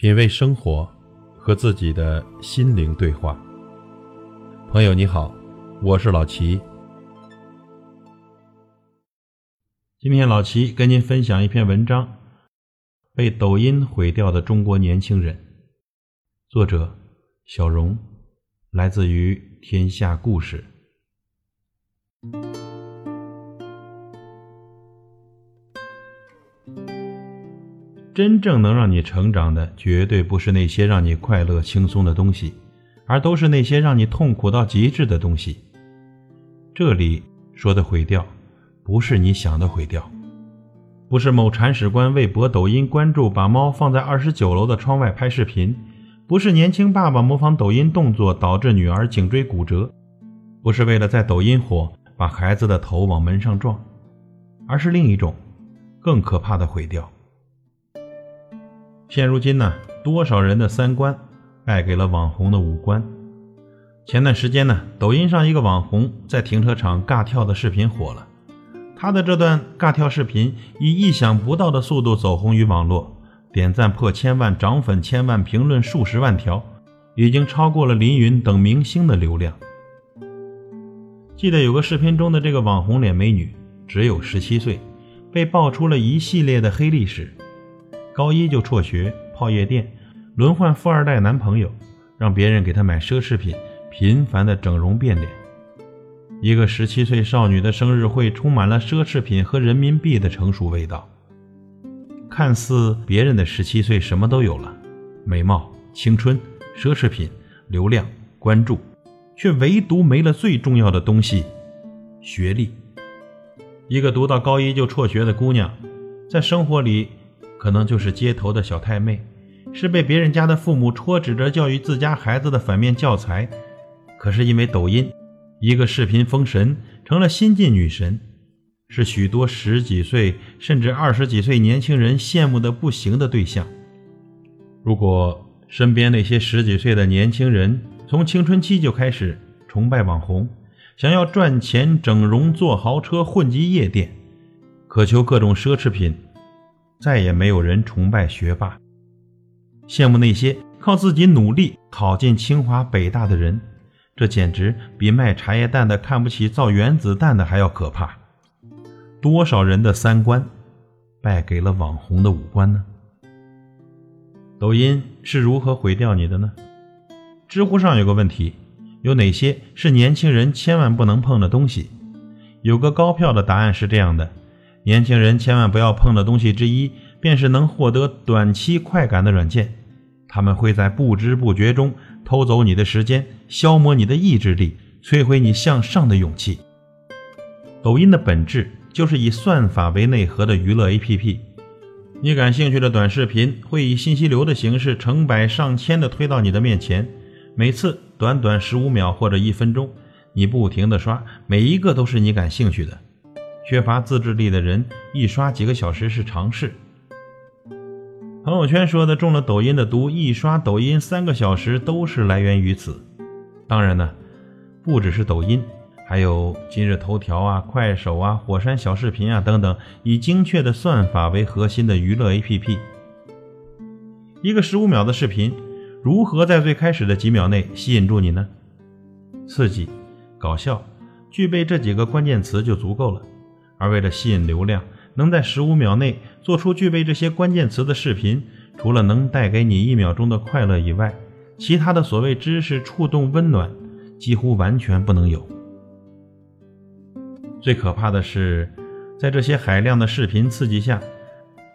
品味生活，和自己的心灵对话。朋友你好，我是老齐。今天老齐跟您分享一篇文章：被抖音毁掉的中国年轻人。作者：小荣，来自于天下故事。真正能让你成长的，绝对不是那些让你快乐轻松的东西，而都是那些让你痛苦到极致的东西。这里说的毁掉，不是你想的毁掉，不是某铲屎官为博抖音关注把猫放在二十九楼的窗外拍视频，不是年轻爸爸模仿抖音动作导致女儿颈椎骨折，不是为了在抖音火把孩子的头往门上撞，而是另一种更可怕的毁掉。现如今呢，多少人的三观败给了网红的五官。前段时间呢，抖音上一个网红在停车场尬跳的视频火了，他的这段尬跳视频以意想不到的速度走红于网络，点赞破千万，涨粉千万，评论数十万条，已经超过了林允等明星的流量。记得有个视频中的这个网红脸美女只有十七岁，被爆出了一系列的黑历史。高一就辍学，泡夜店，轮换富二代男朋友，让别人给她买奢侈品，频繁的整容变脸。一个十七岁少女的生日会充满了奢侈品和人民币的成熟味道。看似别人的十七岁什么都有了，美貌、青春、奢侈品、流量、关注，却唯独没了最重要的东西——学历。一个读到高一就辍学的姑娘，在生活里。可能就是街头的小太妹，是被别人家的父母戳指着教育自家孩子的反面教材。可是因为抖音，一个视频封神，成了新晋女神，是许多十几岁甚至二十几岁年轻人羡慕的不行的对象。如果身边那些十几岁的年轻人从青春期就开始崇拜网红，想要赚钱、整容、坐豪车、混迹夜店，渴求各种奢侈品。再也没有人崇拜学霸，羡慕那些靠自己努力考进清华北大的人，这简直比卖茶叶蛋的看不起造原子弹的还要可怕。多少人的三观败给了网红的五官呢？抖音是如何毁掉你的呢？知乎上有个问题：有哪些是年轻人千万不能碰的东西？有个高票的答案是这样的。年轻人千万不要碰的东西之一，便是能获得短期快感的软件。他们会在不知不觉中偷走你的时间，消磨你的意志力，摧毁你向上的勇气。抖音的本质就是以算法为内核的娱乐 APP。你感兴趣的短视频会以信息流的形式成百上千的推到你的面前，每次短短十五秒或者一分钟，你不停的刷，每一个都是你感兴趣的。缺乏自制力的人，一刷几个小时是常事。朋友圈说的中了抖音的毒，一刷抖音三个小时都是来源于此。当然呢，不只是抖音，还有今日头条啊、快手啊、火山小视频啊等等，以精确的算法为核心的娱乐 APP。一个十五秒的视频，如何在最开始的几秒内吸引住你呢？刺激、搞笑，具备这几个关键词就足够了。而为了吸引流量，能在十五秒内做出具备这些关键词的视频，除了能带给你一秒钟的快乐以外，其他的所谓知识触动温暖，几乎完全不能有。最可怕的是，在这些海量的视频刺激下，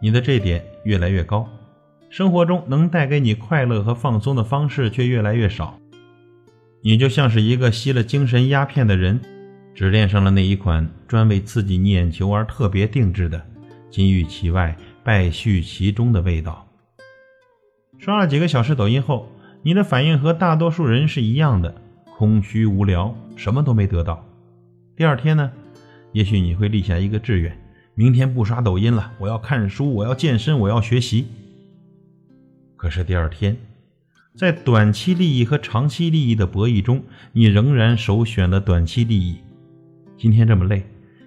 你的这点越来越高，生活中能带给你快乐和放松的方式却越来越少，你就像是一个吸了精神鸦片的人。只恋上了那一款专为刺激你眼球而特别定制的金玉其外败絮其中的味道。刷了几个小时抖音后，你的反应和大多数人是一样的，空虚无聊，什么都没得到。第二天呢，也许你会立下一个志愿：明天不刷抖音了，我要看书，我要健身，我要学习。可是第二天，在短期利益和长期利益的博弈中，你仍然首选了短期利益。今天这么累，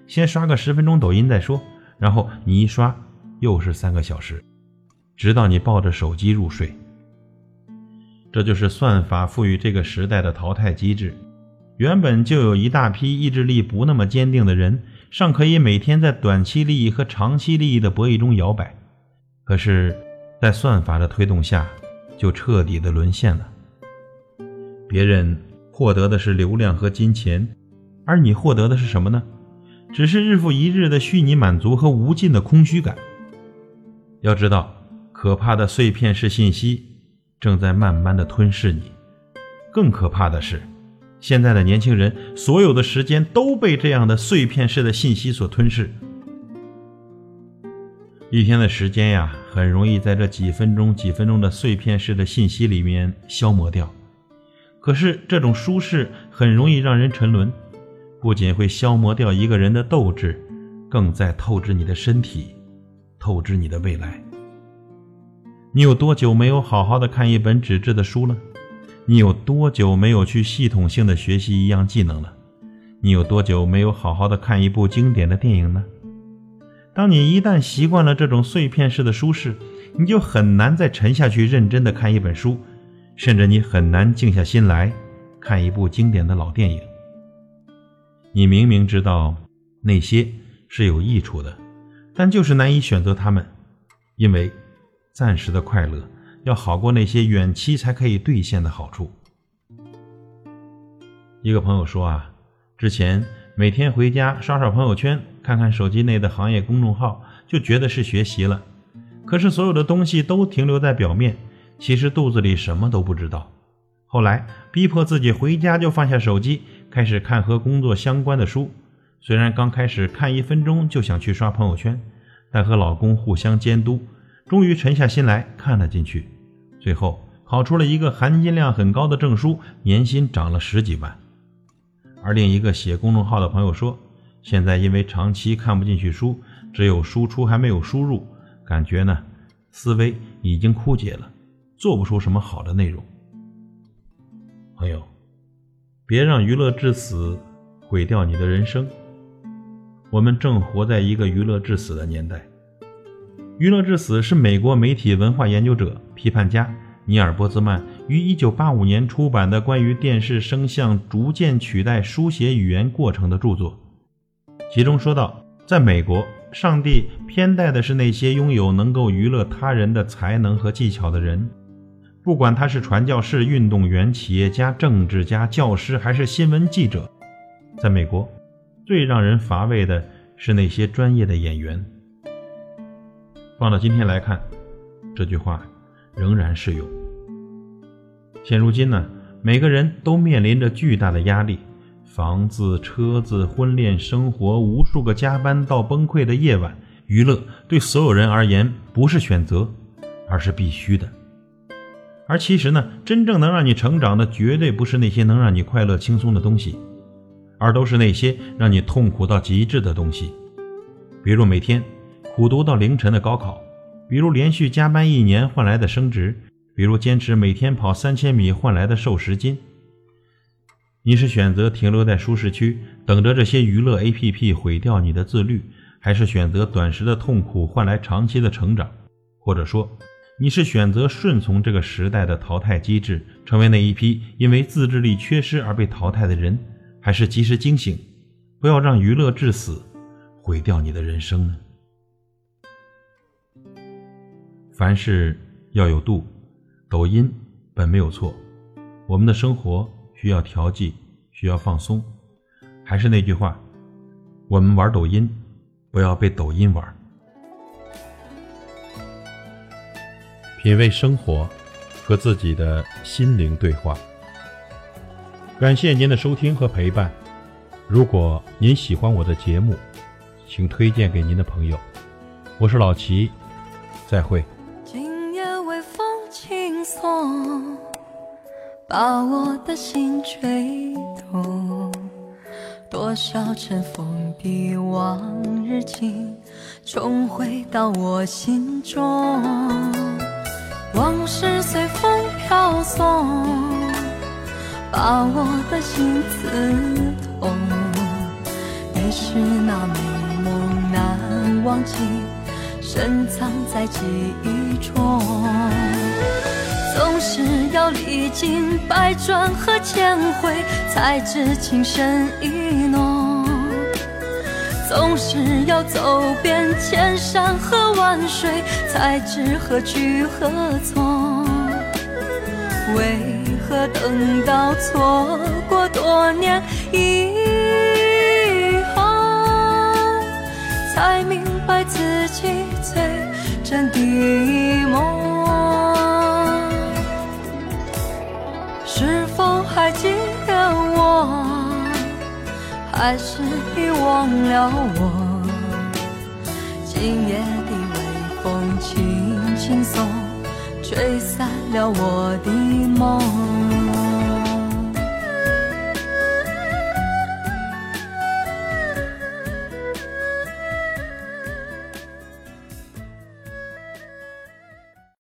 先刷个十分钟抖音再说。然后你一刷，又是三个小时，直到你抱着手机入睡，这就是算法赋予这个时代的淘汰机制。原本就有一大批意志力不那么坚定的人，尚可以每天在短期利益和长期利益的博弈中摇摆。可是，在算法的推动下，就彻底的沦陷了。别人获得的是流量和金钱，而你获得的是什么呢？只是日复一日的虚拟满足和无尽的空虚感。要知道，可怕的碎片式信息正在慢慢的吞噬你。更可怕的是。现在的年轻人，所有的时间都被这样的碎片式的信息所吞噬。一天的时间呀，很容易在这几分钟、几分钟的碎片式的信息里面消磨掉。可是这种舒适很容易让人沉沦，不仅会消磨掉一个人的斗志，更在透支你的身体，透支你的未来。你有多久没有好好的看一本纸质的书了？你有多久没有去系统性的学习一样技能了？你有多久没有好好的看一部经典的电影呢？当你一旦习惯了这种碎片式的舒适，你就很难再沉下去认真的看一本书，甚至你很难静下心来看一部经典的老电影。你明明知道那些是有益处的，但就是难以选择它们，因为暂时的快乐。要好过那些远期才可以兑现的好处。一个朋友说啊，之前每天回家刷刷朋友圈，看看手机内的行业公众号，就觉得是学习了。可是所有的东西都停留在表面，其实肚子里什么都不知道。后来逼迫自己回家就放下手机，开始看和工作相关的书。虽然刚开始看一分钟就想去刷朋友圈，但和老公互相监督，终于沉下心来看了进去。最后考出了一个含金量很高的证书，年薪涨了十几万。而另一个写公众号的朋友说，现在因为长期看不进去书，只有输出还没有输入，感觉呢思维已经枯竭了，做不出什么好的内容。朋友，别让娱乐至死毁掉你的人生。我们正活在一个娱乐至死的年代。娱乐至死是美国媒体文化研究者、批判家尼尔·波兹曼于1985年出版的关于电视声像逐渐取代书写语言过程的著作。其中说到，在美国，上帝偏待的是那些拥有能够娱乐他人的才能和技巧的人，不管他是传教士、运动员、企业家、政治家、教师还是新闻记者。在美国，最让人乏味的是那些专业的演员。放到今天来看，这句话仍然适用。现如今呢，每个人都面临着巨大的压力：房子、车子、婚恋、生活，无数个加班到崩溃的夜晚。娱乐对所有人而言不是选择，而是必须的。而其实呢，真正能让你成长的，绝对不是那些能让你快乐轻松的东西，而都是那些让你痛苦到极致的东西，比如每天。苦读到凌晨的高考，比如连续加班一年换来的升职，比如坚持每天跑三千米换来的瘦十斤。你是选择停留在舒适区，等着这些娱乐 APP 毁掉你的自律，还是选择短时的痛苦换来长期的成长？或者说，你是选择顺从这个时代的淘汰机制，成为那一批因为自制力缺失而被淘汰的人，还是及时惊醒，不要让娱乐致死，毁掉你的人生呢？凡事要有度，抖音本没有错，我们的生活需要调剂，需要放松。还是那句话，我们玩抖音，不要被抖音玩。品味生活，和自己的心灵对话。感谢您的收听和陪伴。如果您喜欢我的节目，请推荐给您的朋友。我是老齐，再会。今夜微风轻送把我的心吹动，多少尘封的往日情，重回到我心中。往事随风飘送，把我的心刺痛。于是那美梦难忘记，深藏在记忆中。总是要历经百转和千回，才知情深意浓。总是要走遍千山和万水，才知何去何从。为何等到错过多年以后，才明白自己最真的梦？是否还记？还是遗忘了我？今夜的微风轻轻送，吹散了我的梦。